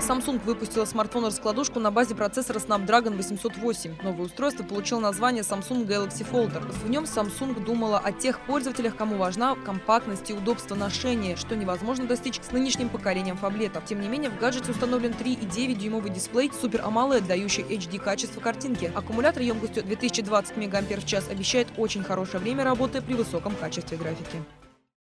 Samsung выпустила смартфон-раскладушку на базе процессора Snapdragon 808. Новое устройство получило название Samsung Galaxy Folder. В нем Samsung думала о тех пользователях, кому важна компактность и удобство ношения, что невозможно достичь с нынешним поколением фаблетов. Тем не менее, в гаджете установлен 3,9-дюймовый дисплей Super AMOLED, дающий HD качество картинки. Аккумулятор емкостью 2020 мАч обещает очень хорошее время работы при высоком качестве графики.